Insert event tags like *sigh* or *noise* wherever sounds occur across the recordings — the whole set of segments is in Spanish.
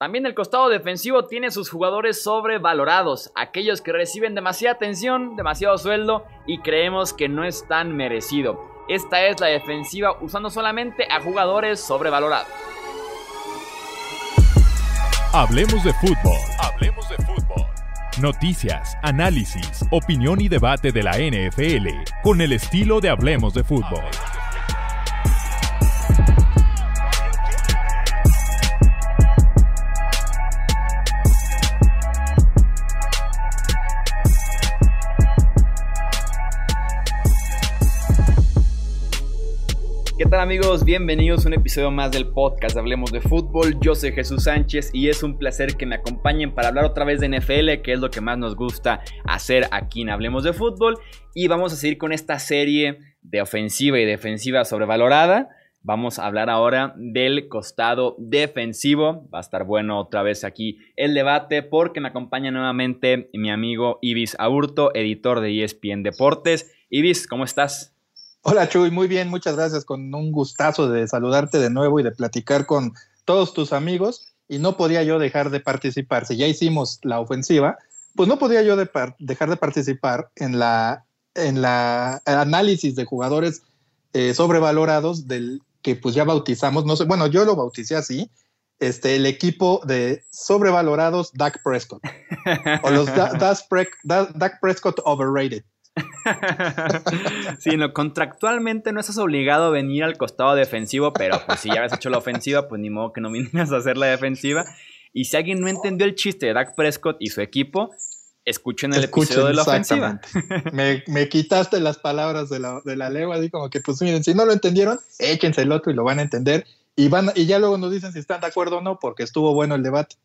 También el costado defensivo tiene sus jugadores sobrevalorados, aquellos que reciben demasiada atención, demasiado sueldo y creemos que no es tan merecido. Esta es la defensiva usando solamente a jugadores sobrevalorados. Hablemos de fútbol. Hablemos de fútbol. Noticias, análisis, opinión y debate de la NFL con el estilo de Hablemos de fútbol. Amigos? Bienvenidos a un episodio más del podcast Hablemos de Fútbol. Yo soy Jesús Sánchez y es un placer que me acompañen para hablar otra vez de NFL, que es lo que más nos gusta hacer aquí en Hablemos de Fútbol. Y vamos a seguir con esta serie de ofensiva y defensiva sobrevalorada. Vamos a hablar ahora del costado defensivo. Va a estar bueno otra vez aquí el debate porque me acompaña nuevamente mi amigo Ibis Aburto, editor de ESPN Deportes. Ibis, ¿cómo estás? Hola Chuy, muy bien, muchas gracias. Con un gustazo de saludarte de nuevo y de platicar con todos tus amigos. Y no podía yo dejar de participar. Si ya hicimos la ofensiva, pues no podía yo dejar de participar en la en la análisis de jugadores eh, sobrevalorados del que pues ya bautizamos, no sé, bueno, yo lo bauticé así, este, el equipo de sobrevalorados Dak Prescott. o los *laughs* Dak Prescott overrated. *laughs* sí, no, contractualmente no estás obligado a venir al costado defensivo, pero pues si ya habías hecho la ofensiva, pues ni modo que no vinieras a hacer la defensiva. Y si alguien no entendió el chiste de Dak Prescott y su equipo, escuchen el episodio de la ofensiva. me, me, quitaste las palabras de la, de la lengua, así como que pues miren, si no lo entendieron, échense el otro y lo van a entender. Y, van, y ya luego nos dicen si están de acuerdo o no, porque estuvo bueno el debate.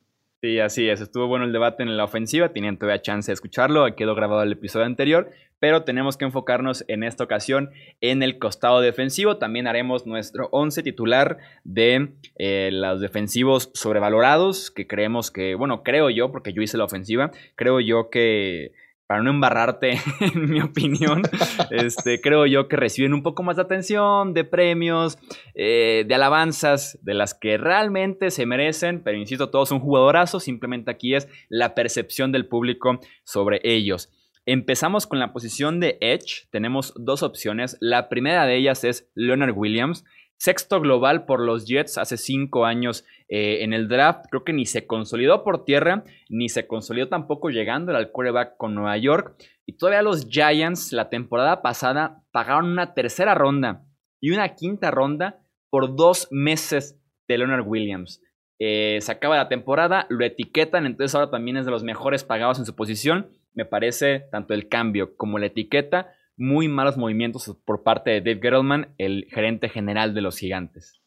Sí, así es. Estuvo bueno el debate en la ofensiva. Tenían todavía chance de escucharlo. Quedó grabado el episodio anterior pero tenemos que enfocarnos en esta ocasión en el costado defensivo. También haremos nuestro 11 titular de eh, los defensivos sobrevalorados, que creemos que, bueno, creo yo, porque yo hice la ofensiva, creo yo que para no embarrarte, *laughs* en mi opinión, este, creo yo que reciben un poco más de atención, de premios, eh, de alabanzas, de las que realmente se merecen, pero insisto, todos son jugadorazos, simplemente aquí es la percepción del público sobre ellos. Empezamos con la posición de Edge. Tenemos dos opciones. La primera de ellas es Leonard Williams, sexto global por los Jets hace cinco años eh, en el draft. Creo que ni se consolidó por tierra, ni se consolidó tampoco llegando al quarterback con Nueva York. Y todavía los Giants la temporada pasada pagaron una tercera ronda y una quinta ronda por dos meses de Leonard Williams. Eh, se acaba la temporada, lo etiquetan, entonces ahora también es de los mejores pagados en su posición me parece tanto el cambio como la etiqueta muy malos movimientos por parte de Dave Gettleman, el gerente general de los gigantes.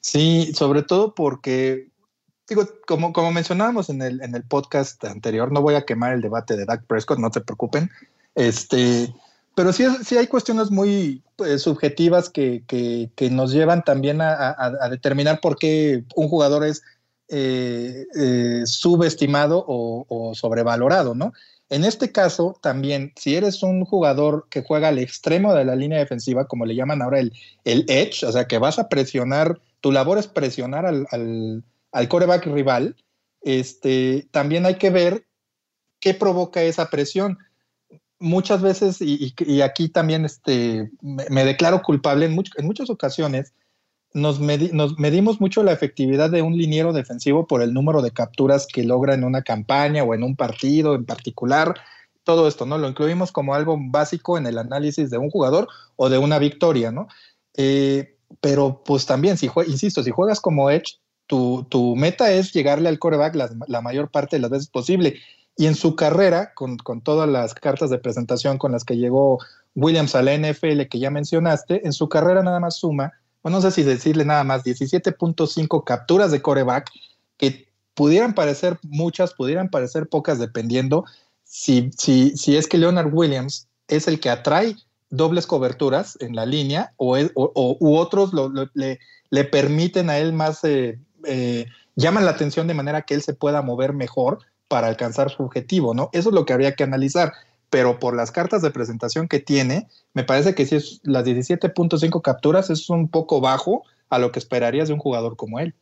Sí, sobre todo porque, digo, como, como mencionábamos en el, en el podcast anterior, no voy a quemar el debate de Dak Prescott, no se preocupen, este, pero sí, sí hay cuestiones muy pues, subjetivas que, nos llevan también a, determinar por qué un jugador es eh, eh, subestimado o, o sobrevalorado, ¿no? En este caso, también, si eres un jugador que juega al extremo de la línea defensiva, como le llaman ahora el, el edge, o sea, que vas a presionar, tu labor es presionar al, al, coreback rival, este, también hay que ver qué provoca esa presión. Muchas veces, y, aquí también este, me, declaro culpable, en, en muchas ocasiones, nos, medimos mucho la efectividad de un liniero defensivo por el número de capturas que logra en una campaña o en un partido en particular. Todo esto, ¿no? Lo incluimos como algo básico en el análisis de un jugador o de una victoria, ¿no? Eh, pero pues también, si insisto, si juegas como Edge, tu, meta es llegarle al coreback la, mayor parte de las veces posible. Y en su carrera, con, con todas las cartas de presentación con las que llegó Williams a la NFL que ya mencionaste, en su carrera nada más suma bueno, no sé si decirle nada más, 17.5 capturas de coreback, que pudieran parecer muchas, pudieran parecer pocas, dependiendo si, si, si es que Leonard Williams es el que atrae dobles coberturas en la línea o, o, u otros le, le, permiten a él más, eh, eh, llaman la atención de manera que él se pueda mover mejor para alcanzar su objetivo, ¿no? Eso es lo que habría que analizar pero por las cartas de presentación que tiene, me parece que si es las 17.5 capturas es un poco bajo a lo que esperarías de un jugador como él.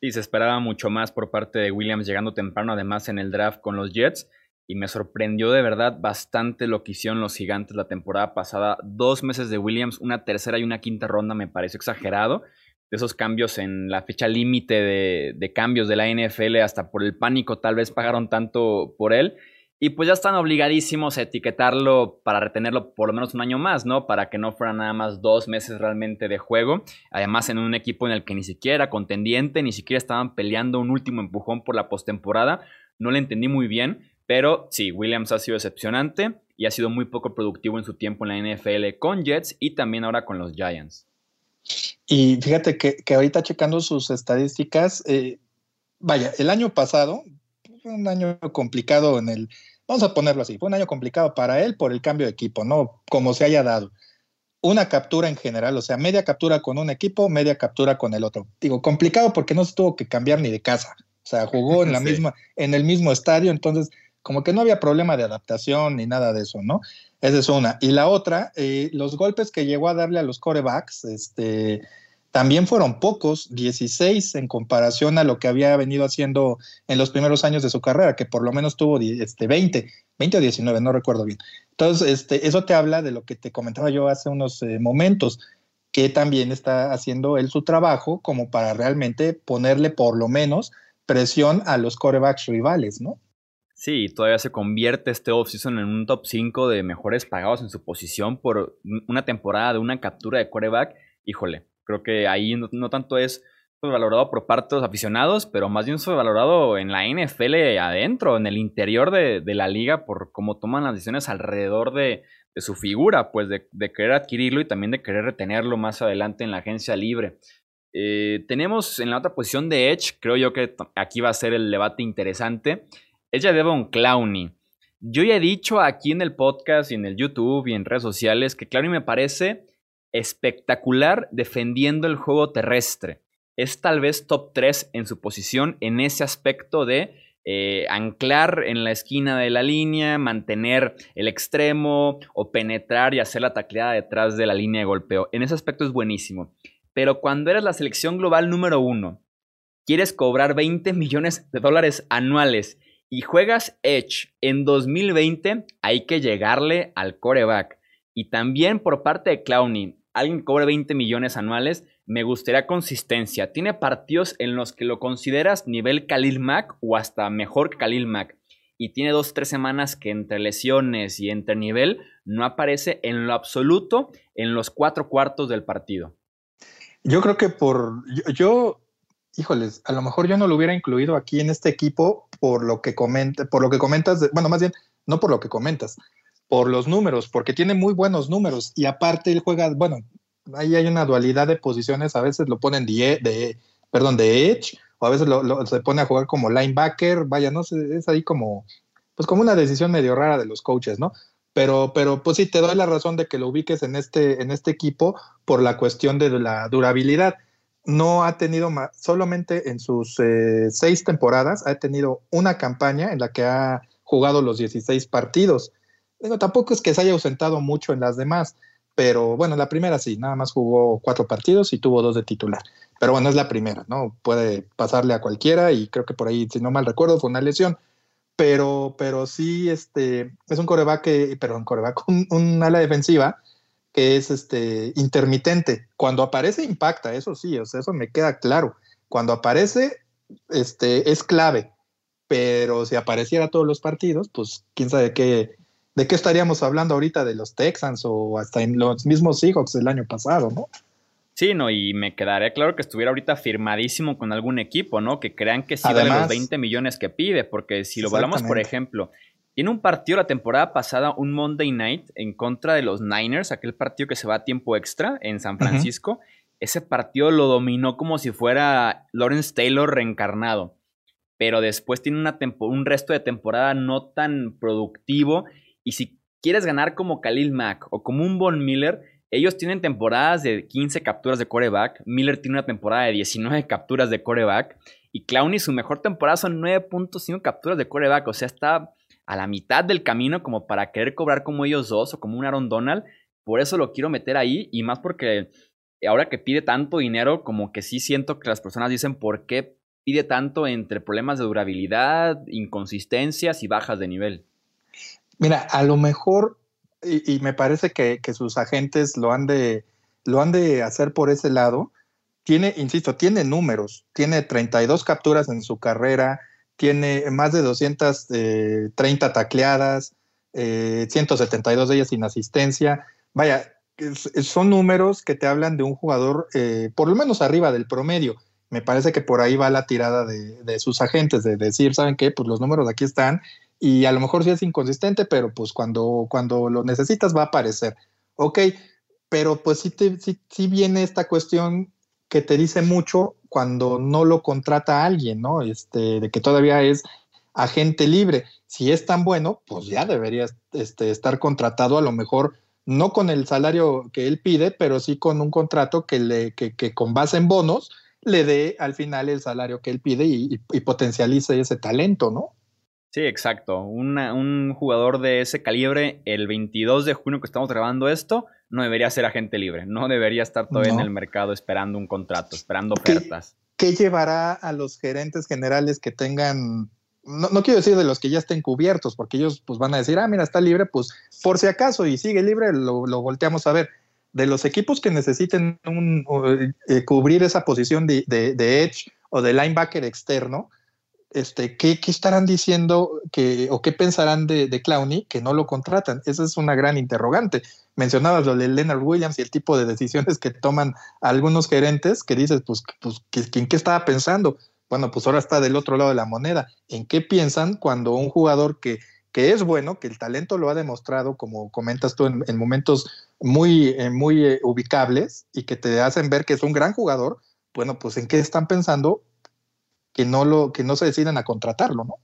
Y se esperaba mucho más por parte de Williams llegando temprano, además en el draft con los Jets. Y me sorprendió de verdad bastante lo que hicieron los gigantes la temporada pasada. Dos meses de Williams, una tercera y una quinta ronda me pareció exagerado. De esos cambios en la fecha límite de, de cambios de la NFL, hasta por el pánico tal vez pagaron tanto por él. Y pues ya están obligadísimos a etiquetarlo para retenerlo por lo menos un año más, ¿no? Para que no fuera nada más dos meses realmente de juego. Además, en un equipo en el que ni siquiera contendiente, ni siquiera estaban peleando un último empujón por la postemporada. No le entendí muy bien, pero sí, Williams ha sido decepcionante y ha sido muy poco productivo en su tiempo en la NFL con Jets y también ahora con los Giants. Y fíjate que, ahorita checando sus estadísticas, eh, vaya, el año pasado fue un año complicado en el, vamos a ponerlo así, fue un año complicado para él por el cambio de equipo, ¿no? Como se haya dado. Una captura en general, o sea, media captura con un equipo, media captura con el otro. Digo, complicado porque no se tuvo que cambiar ni de casa. O sea, jugó en la *laughs* misma, en el mismo estadio, entonces como que no había problema de adaptación ni nada de eso, ¿no? Esa es una. Y la otra, eh, los golpes que llegó a darle a los corebacks, este, también fueron pocos, 16 en comparación a lo que había venido haciendo en los primeros años de su carrera, que por lo menos tuvo este, 20, 20 o 19, no recuerdo bien. Entonces, este, eso te habla de lo que te comentaba yo hace unos eh, momentos, que también está haciendo él su trabajo como para realmente ponerle por lo menos presión a los corebacks rivales, ¿no? Sí, todavía se convierte este offseason en un top 5 de mejores pagados en su posición por una temporada de una captura de coreback. Híjole, Creo que ahí no, tanto es valorado por parte de los aficionados, pero más bien valorado en la NFL adentro, en el interior de, la liga, por cómo toman las decisiones alrededor de, su figura, pues de, querer adquirirlo y también de querer retenerlo más adelante en la agencia libre. Eh, tenemos en la otra posición de Edge, creo yo que aquí va a ser el debate interesante, es ya Devon Clowney. Yo ya he dicho aquí en el podcast y en el YouTube y en redes sociales que Clowney me parece espectacular defendiendo el juego terrestre. Es tal vez top 3 en su posición en ese aspecto de eh, anclar en la esquina de la línea, mantener el extremo o penetrar y hacer la tacleada detrás de la línea de golpeo. En ese aspecto es buenísimo. Pero cuando eres la selección global número uno, quieres cobrar 20 millones de dólares anuales y juegas Edge en 2020, hay que llegarle al coreback. Y también por parte de Clowney, alguien que cobre 20 millones anuales, me gustaría consistencia. Tiene partidos en los que lo consideras nivel Khalil Mack o hasta mejor que Khalil Mack. Y tiene dos, tres semanas que entre lesiones y entre nivel no aparece en lo absoluto en los cuatro cuartos del partido. Yo creo que por. Yo, híjoles, a lo mejor yo no lo hubiera incluido aquí en este equipo por lo que comenta, por lo que comentas, bueno, más bien, no por lo que comentas, por los números, porque tiene muy buenos números y aparte él juega, bueno, ahí hay una dualidad de posiciones, a veces lo ponen de, de perdón, de edge, o a veces lo, se pone a jugar como linebacker, vaya, no sé, es ahí como, pues como una decisión medio rara de los coaches, ¿no? Pero, pero pues sí, te doy la razón de que lo ubiques en este, en este equipo por la cuestión de la durabilidad. No ha tenido solamente en sus eh, seis temporadas ha tenido una campaña en la que ha jugado los 16 partidos tampoco es que se haya ausentado mucho en las demás, pero bueno, la primera sí, nada más jugó cuatro partidos y tuvo dos de titular. Pero bueno, es la primera, ¿no? Puede pasarle a cualquiera y creo que por ahí, si no mal recuerdo, fue una lesión. Pero, pero sí, este, es un coreback, perdón, coreback, *laughs* un, un ala defensiva que es este, intermitente. Cuando aparece, impacta, eso sí, o sea, eso me queda claro. Cuando aparece, este, es clave. Pero si apareciera todos los partidos, pues quién sabe qué, ¿de qué estaríamos hablando ahorita? ¿De los Texans o hasta en los mismos Seahawks del año pasado, no? Sí, no, y me quedaría claro que estuviera ahorita firmadísimo con algún equipo, ¿no? Que crean que sí vale los 20 millones que pide, porque si lo hablamos, por ejemplo, tiene un partido la temporada pasada, un Monday Night, en contra de los Niners, aquel partido que se va a tiempo extra en San Francisco. Ese partido lo dominó como si fuera Lawrence Taylor reencarnado. Pero después tiene una un resto de temporada no tan productivo y si quieres ganar como Khalil Mack o como un Von Miller, ellos tienen temporadas de 15 capturas de coreback. Miller tiene una temporada de 19 capturas de coreback. Y Clowney, su mejor temporada son 9.5 capturas de coreback. O sea, está a la mitad del camino como para querer cobrar como ellos dos o como un Aaron Donald. Por eso lo quiero meter ahí. Y más porque ahora que pide tanto dinero, como que sí siento que las personas dicen por qué pide tanto entre problemas de durabilidad, inconsistencias y bajas de nivel? Mira, a lo mejor, y, me parece que, sus agentes lo han, de, lo han de hacer por ese lado, tiene, insisto, tiene números, tiene 32 capturas en su carrera, tiene más de 230 eh, tacleadas, 172 eh, de ellas sin asistencia. Vaya, son números que te hablan de un jugador eh, por lo menos arriba del promedio. Me parece que por ahí va la tirada de, sus agentes, de decir, ¿saben qué? Pues los números aquí están y a lo mejor sí es inconsistente, pero pues cuando, cuando lo necesitas va a aparecer. Ok, pero pues sí, te, sí, viene esta cuestión que te dice mucho cuando no lo contrata alguien, ¿no? Este, de que todavía es agente libre. Si es tan bueno, pues ya debería este, estar contratado a lo mejor no con el salario que él pide, pero sí con un contrato que, le, que, con base en bonos le dé al final el salario que él pide y, potencialice ese talento, ¿no? Sí, exacto. un jugador de ese calibre, el 22 de junio que estamos grabando esto, no debería ser agente libre, no debería estar todavía en el mercado esperando un contrato, esperando ofertas. ¿Qué llevará a los gerentes generales que tengan no, quiero decir de los que ya estén cubiertos, porque ellos pues van a decir, ah, mira, está libre, pues por si acaso y sigue libre, lo, volteamos a ver. De los equipos que necesiten eh, cubrir esa posición de, edge o de linebacker externo, este, ¿qué, estarán diciendo que, o qué pensarán de, de, Clowney que no lo contratan? Esa es una gran interrogante. Mencionabas lo de Leonard Williams y el tipo de decisiones que toman algunos gerentes que dices, pues, pues ¿en qué estaba pensando? Bueno, pues ahora está del otro lado de la moneda. ¿En qué piensan cuando un jugador que, que es bueno, que el talento lo ha demostrado, como comentas tú, en, momentos muy, eh, muy eh, ubicables y que te hacen ver que es un gran jugador, bueno, pues en qué están pensando que no, lo, que no se deciden a contratarlo, ¿no?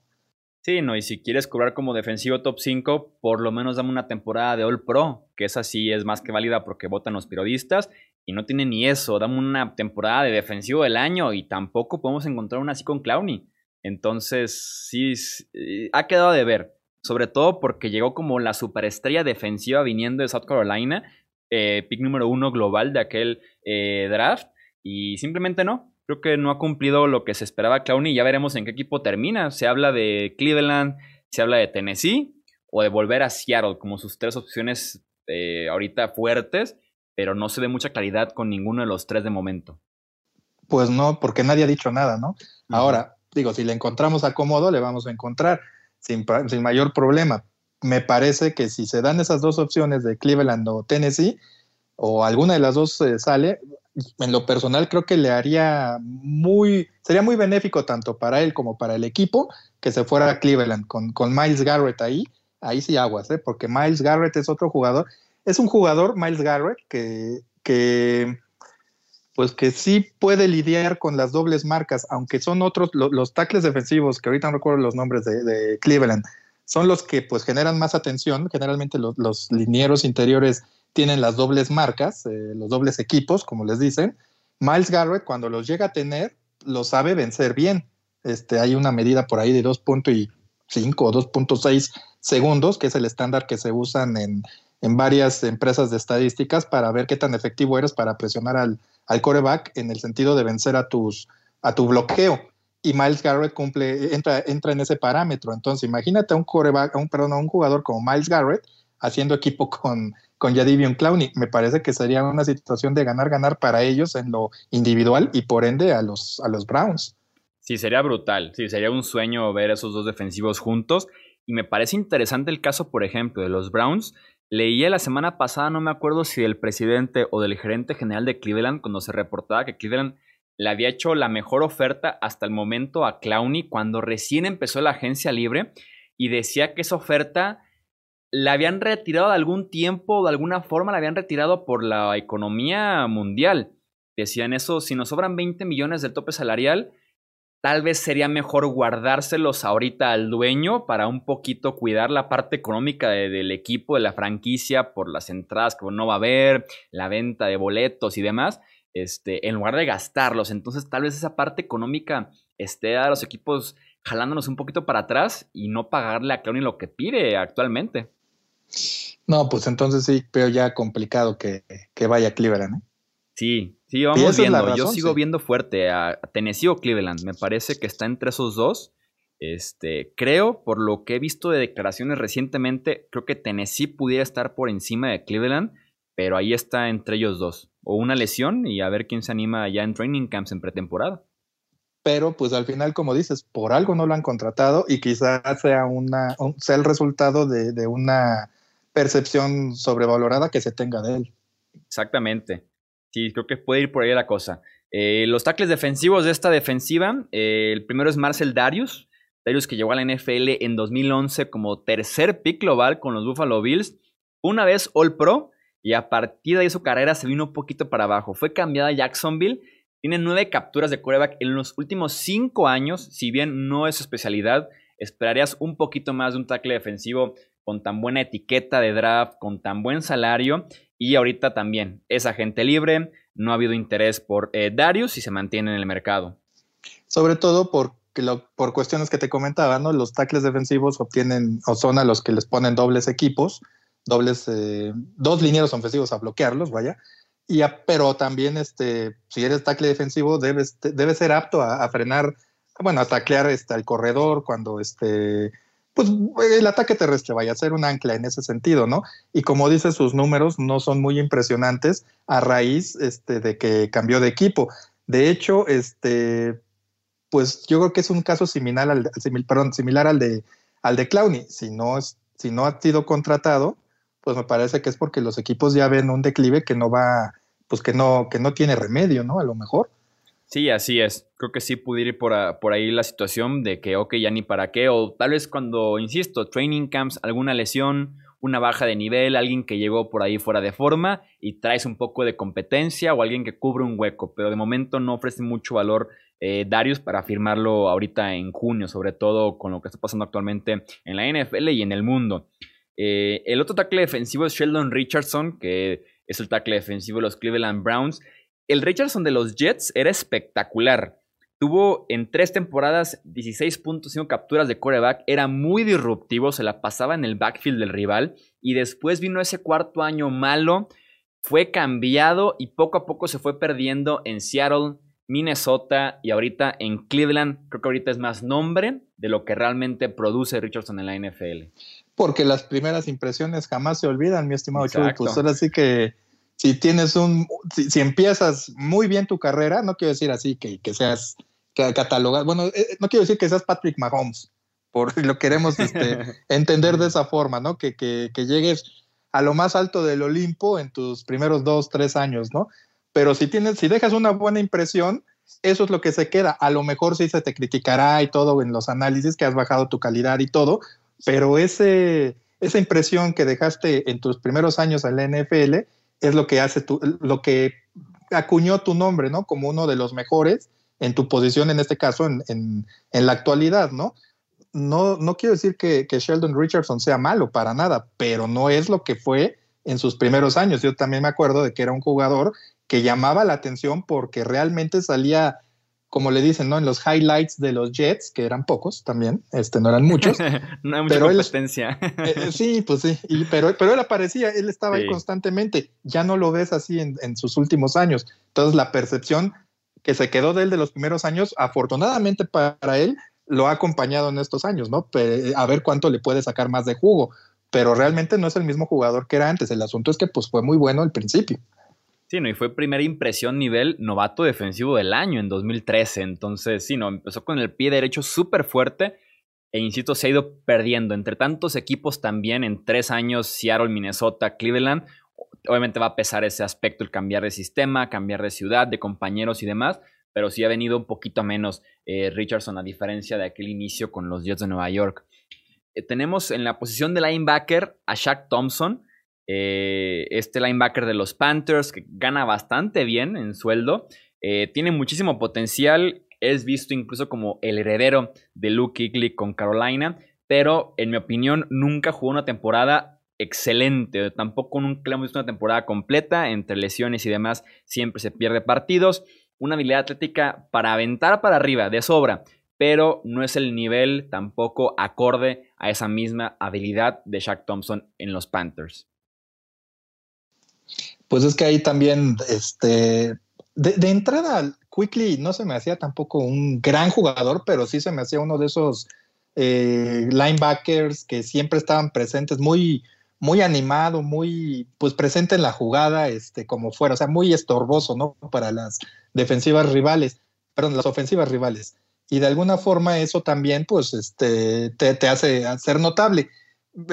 Sí, no, y si quieres cobrar como defensivo top 5, por lo menos dame una temporada de All Pro, que esa sí es más que válida porque votan los periodistas, y no tiene ni eso, dame una temporada de defensivo del año y tampoco podemos encontrar una así con Clowney. Entonces, sí, eh, ha quedado de ver, sobre todo porque llegó como la superestrella defensiva viniendo de South Carolina, eh, pick número uno global de aquel eh, draft, y simplemente no, creo que no ha cumplido lo que se esperaba Clowney. Ya veremos en qué equipo termina. Se habla de Cleveland, se habla de Tennessee o de volver a Seattle como sus tres opciones eh, ahorita fuertes, pero no se ve mucha claridad con ninguno de los tres de momento. Pues no, porque nadie ha dicho nada, ¿no? Ahora, digo, si le encontramos a cómodo, le vamos a encontrar sin, sin mayor problema. Me parece que si se dan esas dos opciones de Cleveland o Tennessee, o alguna de las dos eh, sale, en lo personal creo que le haría muy, sería muy benéfico tanto para él como para el equipo que se fuera a Cleveland con, con Miles Garrett ahí, ahí sí aguas, ¿eh? porque Miles Garrett es otro jugador, es un jugador, Miles Garrett, que, que pues que sí puede lidiar con las dobles marcas, aunque son otros, los tackles defensivos, que ahorita no recuerdo los nombres de, Cleveland, son los que pues generan más atención, generalmente los, los linieros interiores tienen las dobles marcas, eh, los dobles equipos, como les dicen. Miles Garrett, cuando los llega a tener, lo sabe vencer bien. Este, hay una medida por ahí de 2.5 o 2.6 segundos, que es el estándar que se usan en, varias empresas de estadísticas para ver qué tan efectivo eres para presionar al, al coreback en el sentido de vencer a, tus, a tu bloqueo. Y Miles Garrett cumple, entra, entra en ese parámetro. Entonces, imagínate a un coreback, un, perdón, a un jugador como Miles Garrett haciendo equipo *laughs* con, con Jadivion Clowney. Me parece que sería una situación de ganar-ganar para ellos en lo individual y por ende a los, a los Browns. Sí, sería brutal. Sí, sería un sueño ver esos dos defensivos juntos. Y me parece interesante el caso, por ejemplo, de los Browns. Leía la semana pasada, no me acuerdo si del presidente o del gerente general de Cleveland, cuando se reportaba que Cleveland le había hecho la mejor oferta hasta el momento a Clowney cuando recién empezó la agencia libre y decía que esa oferta la habían retirado de algún tiempo, de alguna forma la habían retirado por la economía mundial. Decían eso, si nos sobran 20 millones del tope salarial, tal vez sería mejor guardárselos ahorita al dueño para un poquito cuidar la parte económica del equipo, de la franquicia, por las entradas que no va a haber, la venta de boletos y demás, este, en lugar de gastarlos. Entonces tal vez esa parte económica esté a los equipos jalándonos un poquito para atrás y no pagarle a Clowney lo que pide actualmente. No, pues entonces sí veo ya complicado que, vaya a Cleveland. ¿eh? Sí, sí, vamos viendo. Yo sigo viendo fuerte a Tennessee o Cleveland. Me parece que está entre esos dos. Este, creo, por lo que he visto de declaraciones recientemente, creo que Tennessee pudiera estar por encima de Cleveland, pero ahí está entre ellos dos. O una lesión y a ver quién se anima ya en training camps en pretemporada. Pero pues al final, como dices, por algo no lo han contratado y quizás sea, una, sea el resultado de una percepción sobrevalorada que se tenga de él. Exactamente. Sí, creo que puede ir por ahí la cosa. Eh, los tackles defensivos de esta defensiva, eh, el primero es Marcel Darius. Darius que llegó a la NFL en 2011 como tercer pick global con los Buffalo Bills. Una vez All Pro y a partir de ahí su carrera se vino un poquito para abajo. Fue cambiada a Jacksonville. Tiene nueve capturas de quarterback en los últimos cinco años. Si bien no es su especialidad, esperarías un poquito más de un tackle defensivo con tan buena etiqueta de draft, con tan buen salario. Y ahorita también es agente libre, no ha habido interés por eh, Darius y se mantiene en el mercado. Sobre todo por cuestiones que te comentaba, ¿no? Los tackles defensivos obtienen o son a los que les ponen dobles equipos, dobles, eh, dos linieros ofensivos a bloquearlos, vaya. Y pero también, este, si eres tackle defensivo, debes, debes ser apto a, frenar, bueno, a taclear este, al corredor cuando este, pues el ataque terrestre vaya a ser un ancla en ese sentido, ¿no? Y como dice, sus números no son muy impresionantes a raíz este, de que cambió de equipo. De hecho, este, pues yo creo que es un caso similar al, perdón, similar al de, al de Clowney. Si no, si no ha sido contratado, pues me parece que es porque los equipos ya ven un declive que no va, pues que no, que no tiene remedio, ¿no? A lo mejor. Sí, así es. Creo que sí pudiera ir por, por, ahí la situación de que, ok, ya ni para qué, o tal vez cuando, insisto, training camps, alguna lesión, una baja de nivel, alguien que llegó por ahí fuera de forma y traes un poco de competencia o alguien que cubre un hueco, pero de momento no ofrece mucho valor eh, Darius para firmarlo ahorita en junio, sobre todo con lo que está pasando actualmente en la NFL y en el mundo. Eh, el otro tackle defensivo es Sheldon Richardson, que es el tackle defensivo de los Cleveland Browns. El Richardson de los Jets era espectacular. Tuvo en tres temporadas 16.5 capturas de coreback, era muy disruptivo, se la pasaba en el backfield del rival y después vino ese cuarto año malo, fue cambiado y poco a poco se fue perdiendo en Seattle, Minnesota y ahorita en Cleveland. Creo que ahorita es más nombre de lo que realmente produce Richardson en la NFL. Porque las primeras impresiones jamás se olvidan, mi estimado Chuy. Pues ahora sí que si tienes un, si, empiezas muy bien tu carrera, no quiero decir así que, que seas catalogado, bueno, eh, no quiero decir que seas Patrick Mahomes, por lo queremos este, *laughs* entender de esa forma, ¿no? Que, que, que, llegues a lo más alto del Olimpo en tus primeros dos, tres años, ¿no? Pero si tienes, si dejas una buena impresión, eso es lo que se queda. A lo mejor sí se te criticará y todo en los análisis que has bajado tu calidad y todo, pero ese, esa impresión que dejaste en tus primeros años en la NFL es lo que hace tu, lo que acuñó tu nombre, ¿no? Como uno de los mejores en tu posición, en este caso, en, en, en la actualidad, ¿no? No, no quiero decir que, que, Sheldon Richardson sea malo para nada, pero no es lo que fue en sus primeros años. Yo también me acuerdo de que era un jugador que llamaba la atención porque realmente salía como le dicen, ¿no? En los highlights de los Jets, que eran pocos también, este, no eran muchos. *laughs* no hay mucha pero competencia. Eh, eh, sí, pues sí, pero, pero él aparecía, él estaba ahí constantemente. Ya no lo ves así en, en, sus últimos años. Entonces, la percepción que se quedó de él de los primeros años, afortunadamente para él, lo ha acompañado en estos años, ¿no? A ver cuánto le puede sacar más de jugo. Pero realmente no es el mismo jugador que era antes. El asunto es que pues fue muy bueno al principio. Sí, no, y fue primera impresión nivel novato defensivo del año en 2013. Entonces, sí, no, empezó con el pie derecho súper fuerte e insisto, se ha ido perdiendo. Entre tantos equipos también en tres años, Seattle, Minnesota, Cleveland, obviamente va a pesar ese aspecto, el cambiar de sistema, cambiar de ciudad, de compañeros y demás, pero sí ha venido un poquito menos eh, Richardson a diferencia de aquel inicio con los Jets de Nueva York. Eh, tenemos en la posición de linebacker a Shaq Thompson, eh, este linebacker de los Panthers, que gana bastante bien en sueldo, eh, tiene muchísimo potencial, es visto incluso como el heredero de Luke Kuechly con Carolina, pero en mi opinión nunca jugó una temporada excelente, tampoco nunca hemos visto una temporada completa, entre lesiones y demás siempre se pierde partidos, una habilidad atlética para aventar para arriba, de sobra, pero no es el nivel tampoco acorde a esa misma habilidad de Shaq Thompson en los Panthers. Pues es que ahí también, este, de, entrada, Quickly no se me hacía tampoco un gran jugador, pero sí se me hacía uno de esos eh, linebackers que siempre estaban presentes, muy, muy animado, muy pues presente en la jugada, este, como fuera, o sea, muy estorboso, ¿no? Para las defensivas rivales, perdón, las ofensivas rivales. Y de alguna forma eso también, pues, este, te, hace ser notable.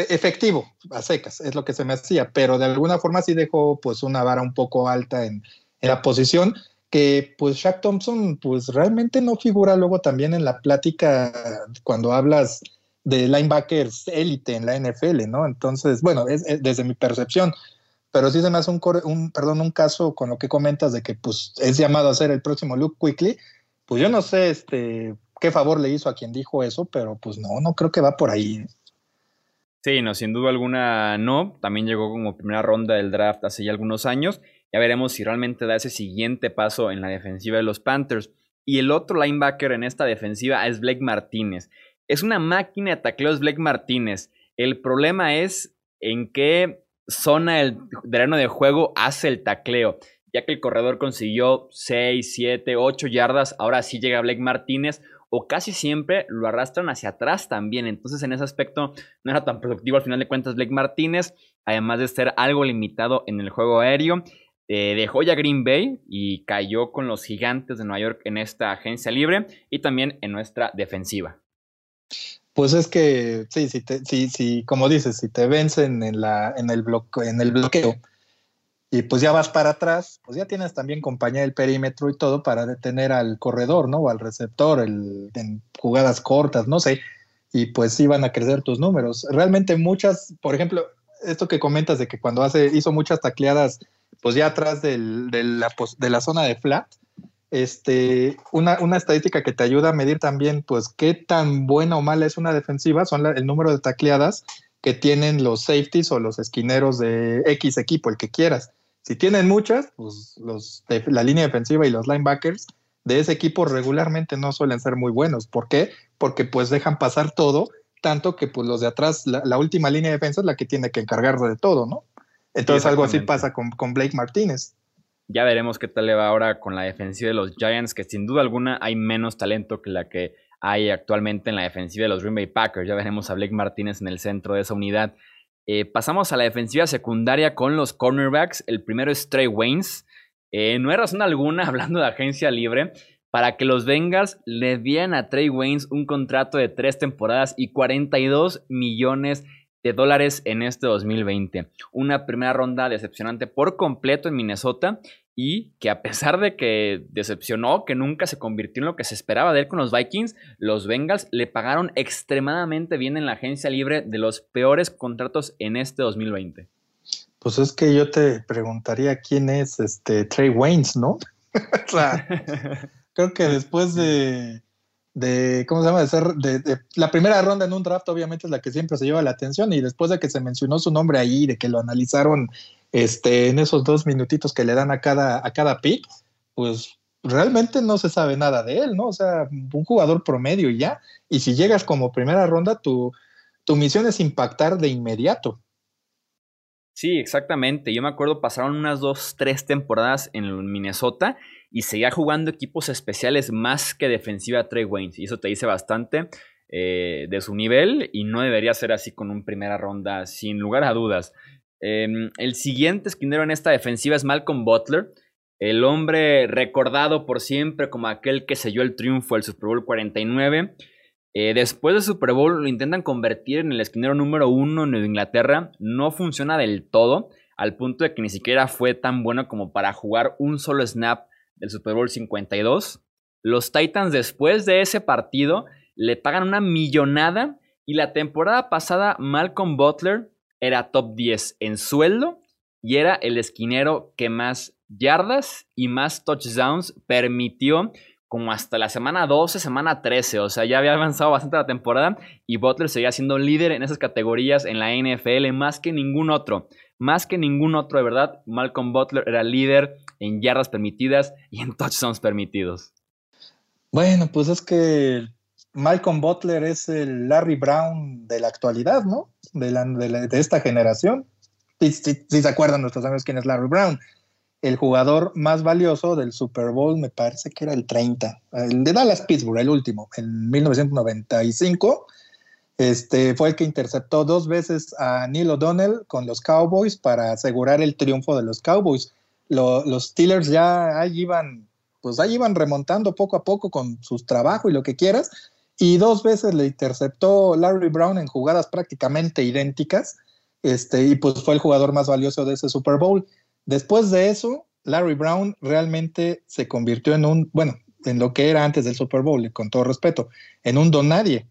Efectivo, a secas, es lo que se me hacía, pero de alguna forma sí dejó pues una vara un poco alta en, en la posición que pues Shaq Thompson pues realmente no figura luego también en la plática cuando hablas de linebackers élite en la NFL, ¿no? Entonces, bueno, es, desde mi percepción, pero sí se me hace un, un, perdón, un caso con lo que comentas de que pues es llamado a ser el próximo Luke Quickly, pues yo no sé este qué favor le hizo a quien dijo eso, pero pues no, no creo que va por ahí. Sí, no, sin duda alguna no. También llegó como primera ronda del draft hace ya algunos años. Ya veremos si realmente da ese siguiente paso en la defensiva de los Panthers. Y el otro linebacker en esta defensiva es Blake Martínez. Es una máquina de tacleos Blake Martínez. El problema es en qué zona del terreno de juego hace el tacleo. Ya que el corredor consiguió 6, 7, 8 yardas, ahora sí llega Blake Martínez o casi siempre lo arrastran hacia atrás también. Entonces en ese aspecto no era tan productivo al final de cuentas Blake Martínez, además de ser algo limitado en el juego aéreo. Eh, dejó ya Green Bay y cayó con los gigantes de Nueva York en esta agencia libre y también en nuestra defensiva. Pues es que, sí, sí, sí, como dices, si te vencen en, la, el en el bloqueo y pues ya vas para atrás, pues ya tienes también compañía del perímetro y todo para detener al corredor, ¿no? O al receptor el, en jugadas cortas, no sé, y pues van a crecer tus números. Realmente muchas, por ejemplo, esto que comentas de que cuando hace, hizo muchas tacleadas, pues ya atrás del, de, la, de la zona de flat, este, una, una, estadística que te ayuda a medir también, pues, qué tan buena o mala es una defensiva, son el número de tacleadas que tienen los safeties o los esquineros de X equipo, el que quieras. Si tienen muchas, pues los la línea defensiva y los linebackers de ese equipo regularmente no suelen ser muy buenos. ¿Por qué? Porque pues dejan pasar todo, tanto que pues los de atrás, la, última línea de defensa es la que tiene que encargarse de todo, ¿no? Entonces algo así pasa con, con Blake Martínez. Ya veremos qué tal le va ahora con la defensiva de los Giants, que sin duda alguna hay menos talento que la que hay actualmente en la defensiva de los Green Bay Packers. Ya veremos a Blake Martínez en el centro de esa unidad. Eh, pasamos a la defensiva secundaria con los cornerbacks. El primero es Trey Waynes. Eh, no hay razón alguna, *laughs* hablando de agencia libre, para que los Bengals le dieran a Trey Waynes un contrato de tres temporadas y 42 millones de dólares en este 2020. Una primera ronda decepcionante por completo en Minnesota y que a pesar de que decepcionó, que nunca se convirtió en lo que se esperaba de él con los Vikings, los Bengals le pagaron extremadamente bien en la agencia libre de los peores contratos en este 2020. Pues es que yo te preguntaría quién es este Trey Waynes, ¿no? *laughs* *laughs* creo que después de de, ¿cómo se llama? De ser, de, la primera ronda en un draft obviamente es la que siempre se lleva la atención y después de que se mencionó su nombre ahí, de que lo analizaron este, en esos dos minutitos que le dan a cada, a cada pick, pues realmente no se sabe nada de él, ¿no? O sea, un jugador promedio y ya, y si llegas como primera ronda, tu, tu misión es impactar de inmediato. Sí, exactamente. Yo me acuerdo, pasaron unas dos, tres temporadas en Minnesota y seguía jugando equipos especiales más que defensiva Trey Waynes. Y eso te dice bastante eh, de su nivel y no debería ser así con un primera ronda, sin lugar a dudas. Em, el siguiente esquinero en esta defensiva es Malcolm Butler, el hombre recordado por siempre como aquel que selló el triunfo del Super Bowl 49. Eh, después del Super Bowl lo intentan convertir en el esquinero número uno en Inglaterra. No funciona del todo, al punto de que ni siquiera fue tan bueno como para jugar un solo snap del Super Bowl 52. Los Titans después de ese partido le pagan una millonada y la temporada pasada Malcolm Butler era top 10 en sueldo y era el esquinero que más yardas y más touchdowns permitió como hasta la semana 12, semana 13, o sea, ya había avanzado bastante la temporada y Butler seguía siendo líder en esas categorías en la NFL más que ningún otro, más que ningún otro de verdad, Malcolm Butler era líder en yardas permitidas y en touchdowns permitidos. Bueno, pues es que Malcolm Butler es el Larry Brown de la actualidad, ¿no? De, de, esta generación. si se acuerdan nuestros amigos quién es Larry Brown, el jugador más valioso del Super Bowl, me parece que era el 30, el de Dallas Pittsburgh, el último, en 1995. Este, fue el que interceptó dos veces a Neil O'Donnell con los Cowboys para asegurar el triunfo de los Cowboys. Los Steelers ya ahí iban, pues ahí iban remontando poco a poco con sus trabajos y lo que quieras. Y dos veces le interceptó Larry Brown en jugadas prácticamente idénticas. Este, y pues fue el jugador más valioso de ese Super Bowl. Después de eso, Larry Brown realmente se convirtió en un, bueno, en lo que era antes del Super Bowl, con todo respeto, en un don nadie.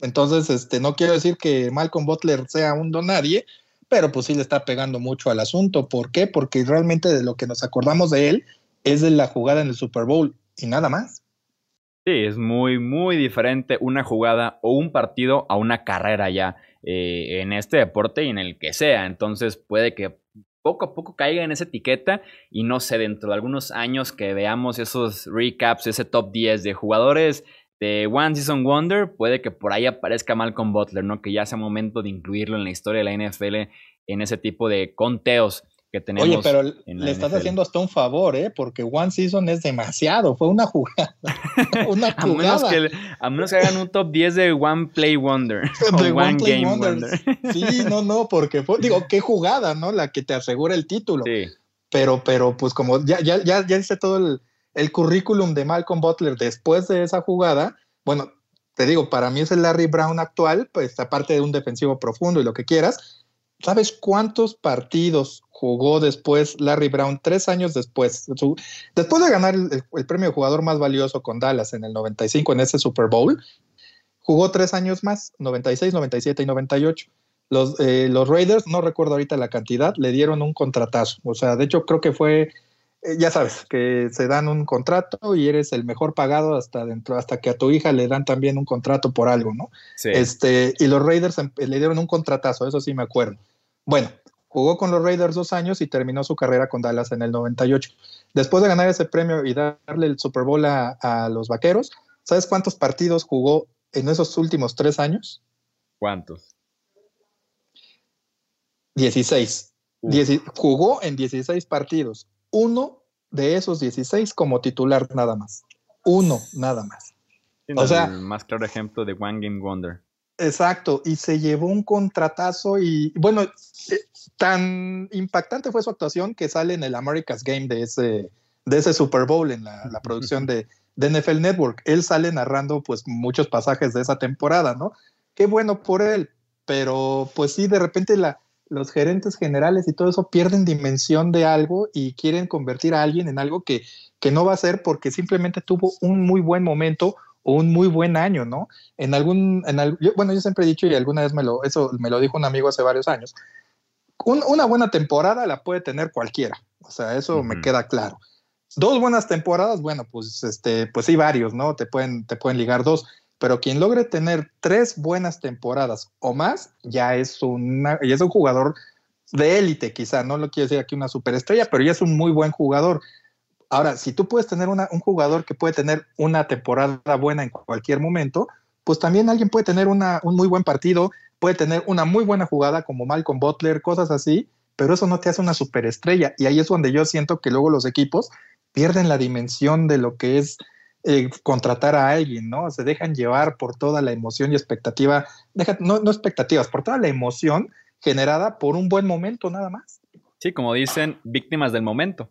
Entonces, este, no quiero decir que Malcolm Butler sea un don nadie, pero pues sí le está pegando mucho al asunto. ¿Por qué? Porque realmente de lo que nos acordamos de él es de la jugada en el Super Bowl y nada más. Sí, es muy, muy diferente una jugada o un partido a una carrera ya eh, en este deporte y en el que sea. Entonces puede que poco a poco caiga en esa etiqueta y no sé, dentro de algunos años que veamos esos recaps, ese top 10 de jugadores de One Season Wonder, puede que por ahí aparezca Malcolm Butler, ¿no? Que ya sea momento de incluirlo en la historia de la NFL en ese tipo de conteos que tenemos. Oye, pero le estás haciendo hasta un favor, ¿eh? Porque One Season es demasiado, fue una jugada. *laughs* una a, menos que, a, menos que, hagan un top 10 de One Play Wonder. *laughs* de One, Game Wonder. sí, no, no, porque fue, digo, qué jugada, ¿no? La que te asegura el título. Sí. Pero, pero, pues como ya, ya, ya, ya hice todo el, el currículum de Malcolm Butler después de esa jugada, bueno, te digo, para mí es el Larry Brown actual, pues aparte de un defensivo profundo y lo que quieras. ¿Sabes cuántos partidos jugó después Larry Brown tres años después? después de ganar el, premio jugador más valioso con Dallas en el 95 en ese Super Bowl, jugó tres años más, 96, 97 y 98. Los, eh, los Raiders, no recuerdo ahorita la cantidad, le dieron un contratazo. O sea, de hecho creo que fue eh, ya sabes, que se dan un contrato y eres el mejor pagado hasta dentro, hasta que a tu hija le dan también un contrato por algo, ¿no? Sí. Este, y los Raiders em, le dieron un contratazo, eso sí me acuerdo. Bueno, jugó con los Raiders dos años y terminó su carrera con Dallas en el 98. Después de ganar ese premio y darle el Super Bowl a, los Vaqueros, ¿sabes cuántos partidos jugó en esos últimos tres años? ¿Cuántos? 16. jugó en 16 partidos uno de esos 16 como titular nada más. Uno nada más. o sea, el más claro ejemplo de One Game Wonder. Exacto, y se llevó un contratazo y bueno, eh, tan impactante fue su actuación que sale en el America's Game de ese, de ese Super Bowl en la, producción de, de, NFL Network. Él sale narrando pues muchos pasajes de esa temporada, ¿no? Qué bueno por él, pero pues sí, de repente la, los gerentes generales y todo eso pierden dimensión de algo y quieren convertir a alguien en algo que, que no va a ser porque simplemente tuvo un muy buen momento o un muy buen año, ¿no? En algún, en bueno, yo siempre he dicho y alguna vez me lo, eso me lo dijo un amigo hace varios años, una buena temporada la puede tener cualquiera, o sea, eso me queda claro. Dos buenas temporadas, bueno, pues, este, pues sí, varios, ¿no? Te pueden, te pueden ligar dos, pero quien logre tener tres buenas temporadas o más, ya es, una, ya es un jugador de élite, quizá, no lo quiero decir aquí una superestrella, pero ya es un muy buen jugador. Ahora, si tú puedes tener un jugador que puede tener una temporada buena en cualquier momento, pues también alguien puede tener una, un muy buen partido, puede tener una muy buena jugada como Malcolm Butler, cosas así, pero eso no te hace una superestrella. Y ahí es donde yo siento que luego los equipos pierden la dimensión de lo que es eh, contratar a alguien, ¿no? Se dejan llevar por toda la emoción y expectativa, no, no expectativas, por toda la emoción generada por un buen momento nada más. Sí, como dicen, víctimas del momento.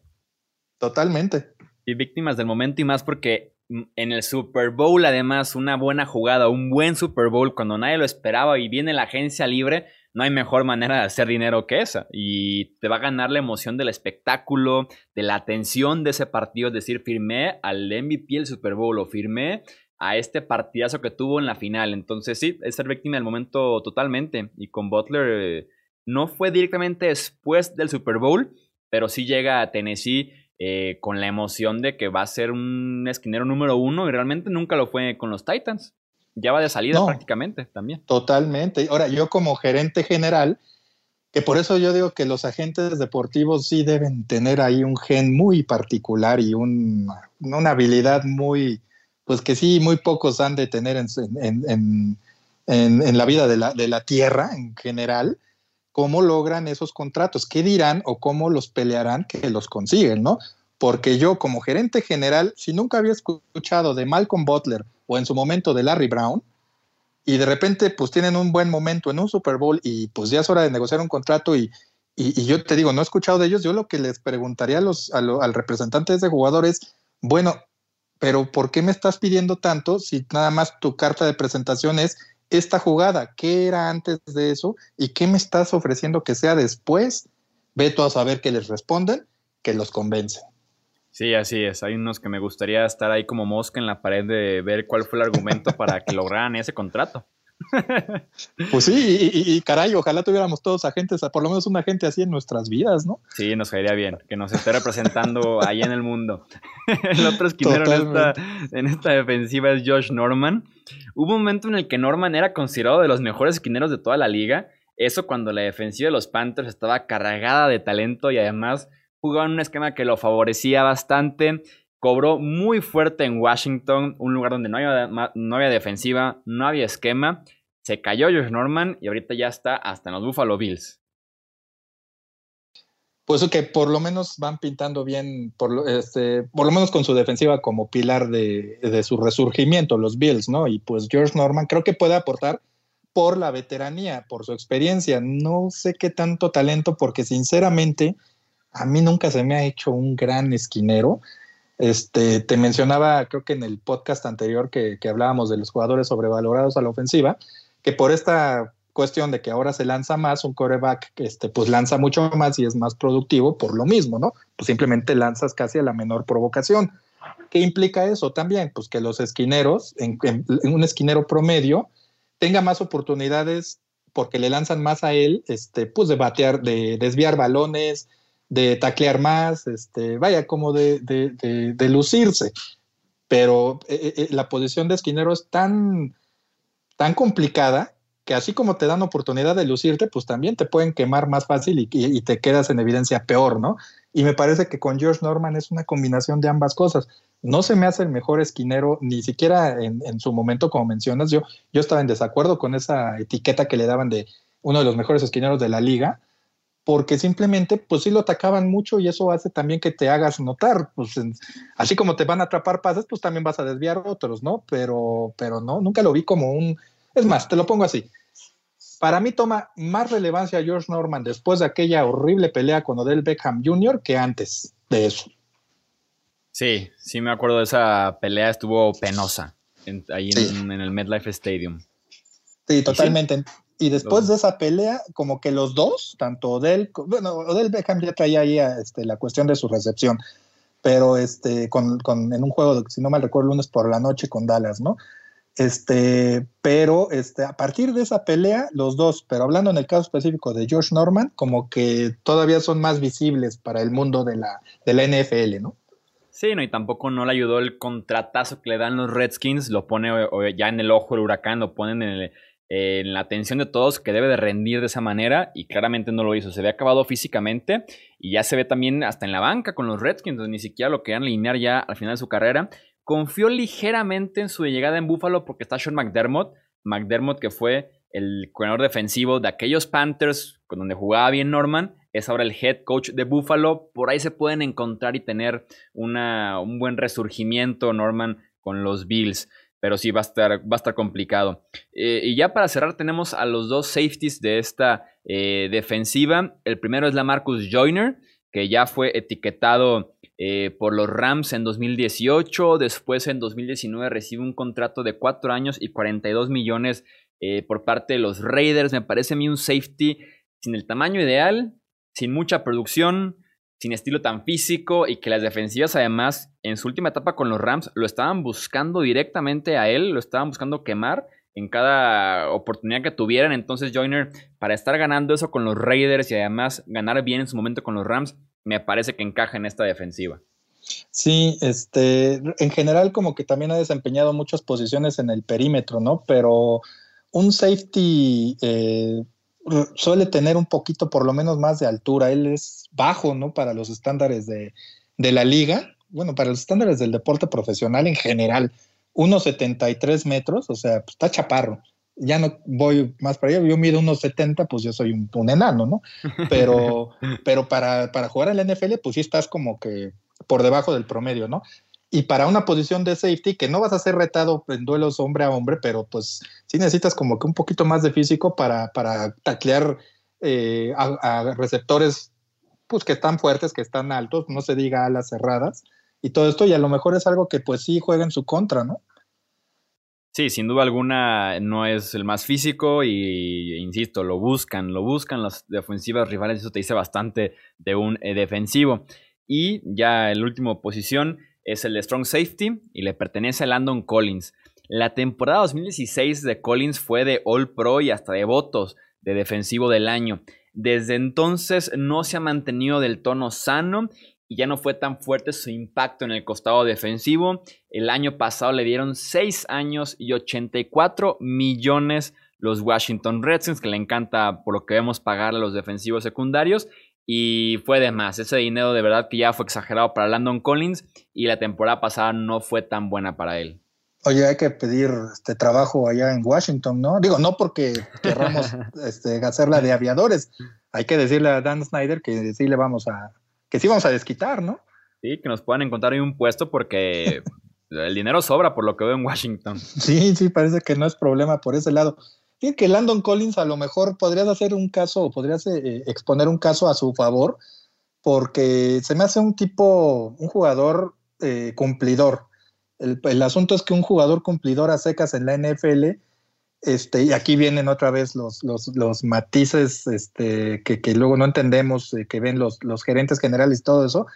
Totalmente. Y víctimas del momento y más porque en el Super Bowl además una buena jugada, un buen Super Bowl cuando nadie lo esperaba y viene la agencia libre, no hay mejor manera de hacer dinero que esa. Y te va a ganar la emoción del espectáculo, de la atención de ese partido. Es decir, firmé al MVP del Super Bowl o firmé a este partidazo que tuvo en la final. Entonces, sí, es ser víctima del momento totalmente. Y con Butler eh, no fue directamente después del Super Bowl, pero sí llega a Tennessee. Eh, con la emoción de que va a ser un esquinero número uno y realmente nunca lo fue con los Titans ya va de salida prácticamente también. Totalmente. Ahora, yo como gerente general, que por eso yo digo que los agentes deportivos sí deben tener ahí un gen muy particular y una habilidad muy, pues que sí, muy pocos han de tener en, en, en, en la vida de la, de la, tierra en general. cómo logran esos contratos, qué dirán o cómo los pelearán que los consiguen, ¿no? Porque yo como gerente general, si nunca había escuchado de Malcolm Butler o en su momento de Larry Brown, y de repente pues tienen un buen momento en un Super Bowl y pues ya es hora de negociar un contrato y, y, yo te digo, no he escuchado de ellos, yo lo que les preguntaría a los, al representante de ese jugador es, bueno, pero ¿por qué me estás pidiendo tanto si nada más tu carta de presentación es esta jugada? ¿Qué era antes de eso? ¿Y qué me estás ofreciendo que sea después? Veto a saber que les responden, que los convencen. Sí, así es. Hay unos que me gustaría estar ahí como mosca en la pared de ver cuál fue el argumento para que lograran ese contrato. *laughs* Pues sí, y, caray, ojalá tuviéramos todos agentes, por lo menos un agente así en nuestras vidas, ¿no? Sí, nos caería bien, que nos esté representando ahí en el mundo. *laughs* el otro esquinero en esta, defensiva es Josh Norman. Hubo un momento en el que Norman era considerado de los mejores esquineros de toda la liga. Eso cuando la defensiva de los Panthers estaba cargada de talento y además jugaba en un esquema que lo favorecía bastante. Cobró muy fuerte en Washington, un lugar donde no había, no había defensiva, no había esquema. Se cayó Josh Norman y ahorita ya está hasta en los Buffalo Bills. Pues que por lo menos van pintando bien, por lo, este, por lo menos con su defensiva como pilar de, de, su resurgimiento, los Bills, ¿no? Y pues George Norman creo que puede aportar por la veteranía, por su experiencia. No sé qué tanto talento, porque sinceramente a mí nunca se me ha hecho un gran esquinero. Este, te mencionaba, creo que en el podcast anterior que, hablábamos de los jugadores sobrevalorados a la ofensiva, que por esta cuestión de que ahora se lanza más, un coreback este, pues lanza mucho más y es más productivo por lo mismo, ¿no? Pues simplemente lanzas casi a la menor provocación. ¿Qué implica eso también? Pues que los esquineros, en, un esquinero promedio, tenga más oportunidades porque le lanzan más a él, este, pues de batear, de desviar balones, de taclear más, este, vaya, como de, de, lucirse. Pero eh, eh, la posición de esquinero es tan, tan complicada que así como te dan oportunidad de lucirte, pues también te pueden quemar más fácil y, te quedas en evidencia peor, ¿no? Y me parece que con George Norman es una combinación de ambas cosas. No se me hace el mejor esquinero, ni siquiera en, en, su momento, como mencionas, yo, yo estaba en desacuerdo con esa etiqueta que le daban de uno de los mejores esquineros de la liga, porque simplemente, pues sí lo atacaban mucho y eso hace también que te hagas notar, pues así como te van a atrapar pases, pues también vas a desviar otros, ¿no? Pero, pero no, nunca lo vi como un, es más, te lo pongo así. Para mí toma más relevancia George Norman después de aquella horrible pelea con Odell Beckham Jr. que antes de eso. Sí, sí me acuerdo de esa pelea, estuvo penosa ahí en, el MetLife Stadium. Sí, totalmente. Y después de esa pelea, como que los dos, tanto Odell, bueno, Odell Beckham ya traía ahí este, la cuestión de su recepción, pero este, con, con, en un juego, si no mal recuerdo, lunes por la noche con Dallas, ¿no? Este, pero este, a partir de esa pelea, los dos, pero hablando en el caso específico de George Norman, como que todavía son más visibles para el mundo de la, de la NFL, ¿no? Sí, no, y tampoco no le ayudó el contratazo que le dan los Redskins, lo pone ya en el ojo el huracán, lo ponen en el, en la atención de todos que debe de rendir de esa manera y claramente no lo hizo. Se ve acabado físicamente y ya se ve también hasta en la banca con los Redskins, ni siquiera lo querían alinear ya al final de su carrera. Confió ligeramente en su llegada en Buffalo porque está Sean McDermott, McDermott que fue el corredor defensivo de aquellos Panthers con donde jugaba bien Norman, es ahora el head coach de Buffalo. Por ahí se pueden encontrar y tener una, un buen resurgimiento Norman con los Bills pero sí va a estar, va a estar complicado. Eh, y ya para cerrar tenemos a los dos safeties de esta eh, defensiva. El primero es la Marcus Joyner, que ya fue etiquetado eh, por los Rams en 2018. Después en 2019 recibe un contrato de 4 años y 42 millones por parte de los Raiders. Me parece a mí un safety sin el tamaño ideal, sin mucha producción, sin estilo tan físico y que las defensivas además en su última etapa con los Rams lo estaban buscando directamente a él, lo estaban buscando quemar en cada oportunidad que tuvieran. Entonces Joyner, para estar ganando eso con los Raiders y además ganar bien en su momento con los Rams, me parece que encaja en esta defensiva. Sí, este, en general como que también ha desempeñado muchas posiciones en el perímetro, ¿no? Pero un safety eh, suele tener un poquito, por lo menos, más de altura. Él es bajo, ¿no? Para los estándares de, la liga. Bueno, para los estándares del deporte profesional en general. 1,73 metros, o sea, pues, está chaparro. ya no voy más para allá, yo mido unos 70, pues yo soy un, enano, ¿no? Pero, *laughs* pero para, para jugar en la NFL, pues sí estás como que por debajo del promedio, ¿no? Y para una posición de safety, que no vas a ser retado en duelos hombre a hombre, pero pues sí necesitas como que un poquito más de físico para, para taclear eh, a, receptores pues que están fuertes, que están altos, no se diga alas cerradas y todo esto, y a lo mejor es algo que pues sí juega en su contra, ¿no? Sí, sin duda alguna no es el más físico y, insisto, lo buscan, lo buscan las defensivas rivales, eso te dice bastante de un eh, defensivo. Y ya el último posición es el de Strong Safety y le pertenece a Landon Collins. La temporada 2016 de Collins fue de All Pro y hasta de votos de defensivo del año. Desde entonces no se ha mantenido del tono sano y ya no fue tan fuerte su impacto en el costado defensivo. El año pasado le dieron 6 años y 84 millones los Washington Redskins, que le encanta por lo que vemos pagar a los defensivos secundarios. Y fue de más. Ese dinero de verdad que ya fue exagerado para Landon Collins y la temporada pasada no fue tan buena para él. Oye, hay que pedir este trabajo allá en Washington, ¿no? Digo, no porque querramos *laughs* este, hacerla de aviadores. Hay que decirle a Dan Snyder que sí le vamos a, que sí vamos a desquitar, ¿no? Sí, que nos puedan encontrar ahí un puesto porque *laughs* el dinero sobra por lo que veo en Washington. Sí, sí, parece que no es problema por ese lado. Fíjate que Landon Collins a lo mejor podrías hacer un caso, o podrías eh, exponer un caso a su favor, porque se me hace un tipo, un jugador eh, cumplidor. El, asunto es que un jugador cumplidor a secas en la NFL, este, y aquí vienen otra vez los, los, matices este, que, luego no entendemos, eh, que ven los, los gerentes generales y todo eso,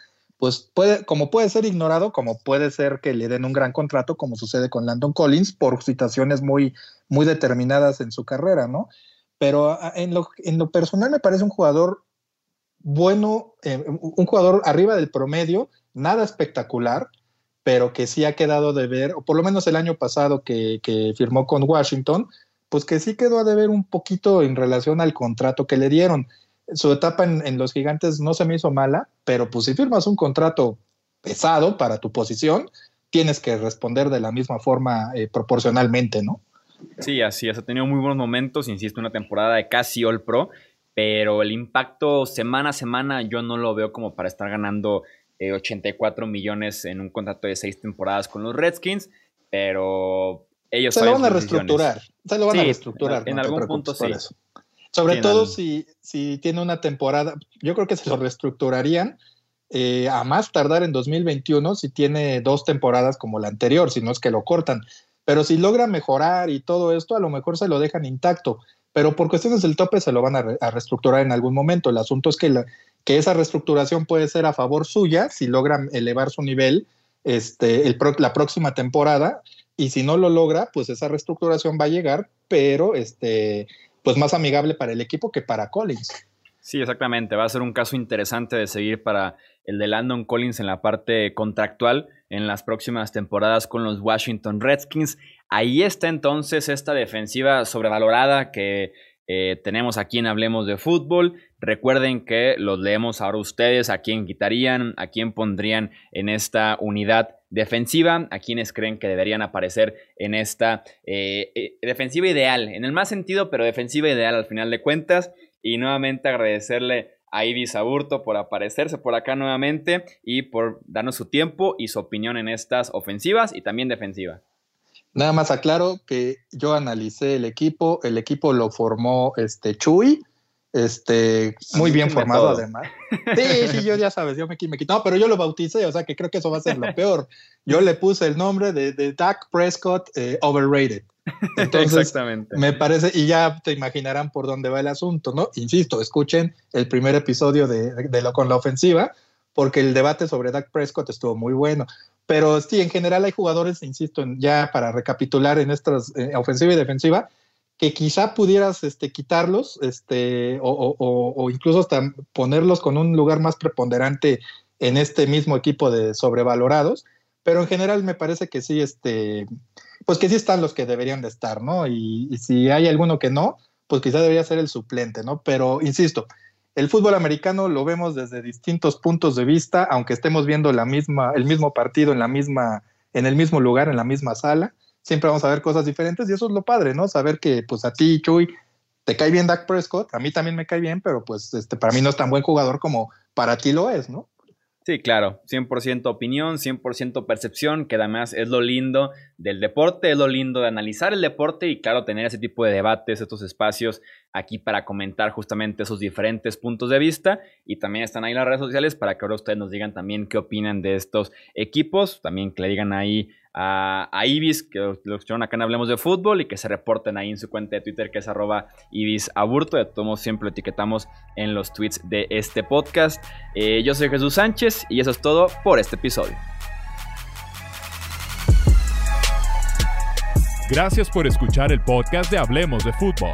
pues puede, como puede ser ignorado, como puede ser que le den un gran contrato, como sucede con Landon Collins, por situaciones muy, muy determinadas en su carrera, ¿no? Pero en lo, en lo personal me parece un jugador bueno, eh, un jugador arriba del promedio, nada espectacular, pero que sí ha quedado de ver, o por lo menos el año pasado que, firmó con Washington, pues que sí quedó a deber un poquito en relación al contrato que le dieron. Su etapa en, los gigantes no se me hizo mala, pero pues si firmas un contrato pesado para tu posición, tienes que responder de la misma forma eh, proporcionalmente, ¿no? Sí, así es. Ha tenido muy buenos momentos, insisto, una temporada de casi All Pro, pero el impacto semana a semana yo no lo veo como para estar ganando 84 millones en un contrato de seis temporadas con los Redskins, pero ellos... Se lo van a reestructurar, se lo van a reestructurar. En, algún punto sí. Sobre todo si, si tiene una temporada, yo creo que se lo reestructurarían eh, a más tardar en 2021 si tiene dos temporadas como la anterior, si no es que lo cortan. Pero si logra mejorar y todo esto, a lo mejor se lo dejan intacto. Pero por cuestiones del tope se lo van a, a reestructurar en algún momento. El asunto es que la, que esa reestructuración puede ser a favor suya si logran elevar su nivel este, el la próxima temporada y si no lo logra, pues esa reestructuración va a llegar, pero este, pues más amigable para el equipo que para Collins. Sí, exactamente. Va a ser un caso interesante de seguir para el de Landon Collins en la parte contractual en las próximas temporadas con los Washington Redskins. Ahí está entonces esta defensiva sobrevalorada que eh, tenemos aquí en Hablemos de Fútbol. Recuerden que los leemos ahora ustedes, a quién quitarían, a quién pondrían en esta unidad defensiva, a quienes creen que deberían aparecer en esta eh, eh, defensiva ideal, en el más sentido, pero defensiva ideal al final de cuentas. Y nuevamente agradecerle a Ibis Aburto por aparecerse por acá nuevamente y por darnos su tiempo y su opinión en estas ofensivas y también defensivas. Nada más aclaro que yo analicé el equipo, el equipo lo formó este Chuy, este, muy bien formado además. Sí, sí, yo ya sabes, yo me, me quito. No, pero yo lo bauticé, o sea que creo que eso va a ser lo *laughs* peor. Yo le puse el nombre de, de Dak Prescott eh, Overrated. Entonces, Exactamente. Me parece, y ya te imaginarán por dónde va el asunto, ¿no? Insisto, escuchen el primer episodio de, de, lo con la ofensiva, porque el debate sobre Dak Prescott estuvo muy bueno. Pero sí, en general hay jugadores, insisto, ya para recapitular en estas eh, ofensiva y defensiva, que quizá pudieras este, quitarlos este, o, incluso hasta ponerlos con un lugar más preponderante en este mismo equipo de sobrevalorados, pero en general me parece que sí, este, pues que sí están los que deberían de estar, ¿no? Y, y si hay alguno que no, pues quizá debería ser el suplente, ¿no? Pero insisto, el fútbol americano lo vemos desde distintos puntos de vista, aunque estemos viendo la misma, el mismo partido en la misma, en el mismo lugar, en la misma sala. Siempre vamos a ver cosas diferentes y eso es lo padre, ¿no? Saber que pues a ti, Chuy, te cae bien Dak Prescott, a mí también me cae bien, pero pues este, para mí no es tan buen jugador como para ti lo es, ¿no? Sí, claro, 100% opinión, 100% percepción, que además es lo lindo del deporte, es lo lindo de analizar el deporte y claro, tener ese tipo de debates, estos espacios aquí para comentar justamente esos diferentes puntos de vista y también están ahí las redes sociales para que ahora ustedes nos digan también qué opinan de estos equipos, también que le digan ahí a, Ibis, que lo escucharon acá en Hablemos de Fútbol y que se reporten ahí en su cuenta de Twitter que es arroba Ibis. De todos siempre lo etiquetamos en los tweets de este podcast. Eh, yo soy Jesús Sánchez y eso es todo por este episodio. Gracias por escuchar el podcast de Hablemos de Fútbol.